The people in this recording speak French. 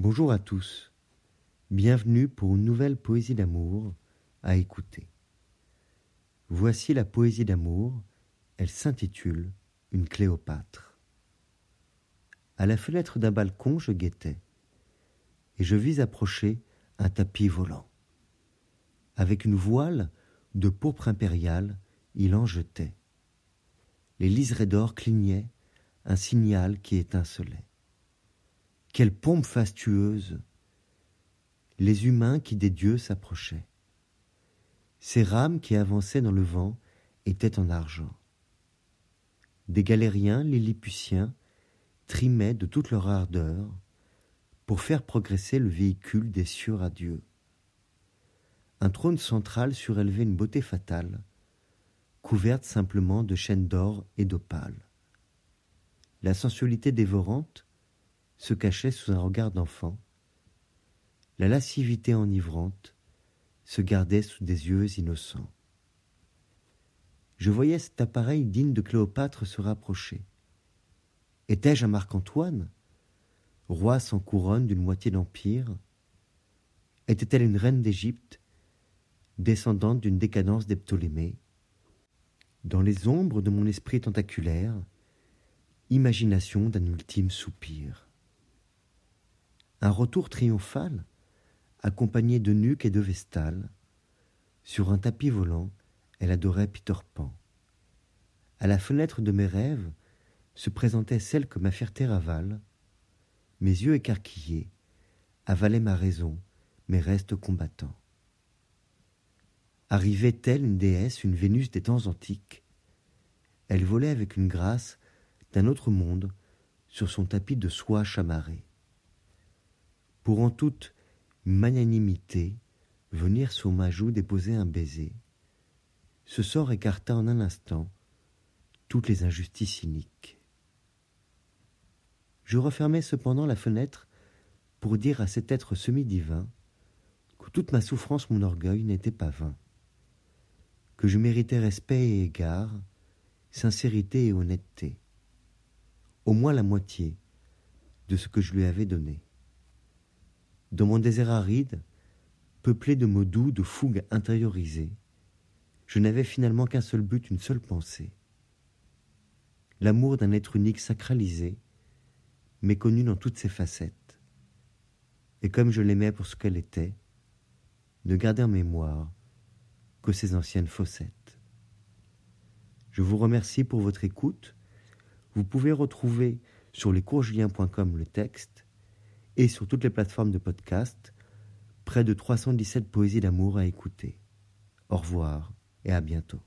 Bonjour à tous. Bienvenue pour une nouvelle poésie d'amour à écouter. Voici la poésie d'amour. Elle s'intitule Une Cléopâtre. À la fenêtre d'un balcon, je guettais, et je vis approcher un tapis volant. Avec une voile de pourpre impériale, il en jetait. Les liserés d'or clignaient, un signal qui étincelait. Quelle pompe fastueuse Les humains qui des dieux s'approchaient. Ces rames qui avançaient dans le vent étaient en argent. Des galériens lilliputiens trimaient de toute leur ardeur pour faire progresser le véhicule des cieux radieux. Un trône central surélevait une beauté fatale, couverte simplement de chaînes d'or et d'opale. La sensualité dévorante se cachait sous un regard d'enfant. La lascivité enivrante se gardait sous des yeux innocents. Je voyais cet appareil digne de Cléopâtre se rapprocher. Étais-je un Marc-Antoine, roi sans couronne d'une moitié d'empire? Était-elle une reine d'Égypte, descendante d'une décadence des Ptolémées? Dans les ombres de mon esprit tentaculaire, imagination d'un ultime soupir un retour triomphal, accompagné de nuques et de vestales. Sur un tapis volant, elle adorait Peter Pan. À la fenêtre de mes rêves se présentait celle que ma fierté ravale. Mes yeux écarquillés avalaient ma raison, mes restes combattants. Arrivait-elle une déesse, une Vénus des temps antiques Elle volait avec une grâce d'un autre monde sur son tapis de soie chamarrée pour en toute magnanimité venir sur ma joue déposer un baiser. Ce sort écarta en un instant toutes les injustices cyniques. Je refermai cependant la fenêtre pour dire à cet être semi-divin que toute ma souffrance, mon orgueil n'était pas vain, que je méritais respect et égard, sincérité et honnêteté, au moins la moitié de ce que je lui avais donné. Dans mon désert aride, peuplé de mots doux, de fougues intériorisées, je n'avais finalement qu'un seul but, une seule pensée. L'amour d'un être unique sacralisé, méconnu dans toutes ses facettes. Et comme je l'aimais pour ce qu'elle était, ne garder en mémoire que ses anciennes fossettes. Je vous remercie pour votre écoute. Vous pouvez retrouver sur lescoursjulien.com le texte et sur toutes les plateformes de podcast, près de 317 poésies d'amour à écouter. Au revoir et à bientôt.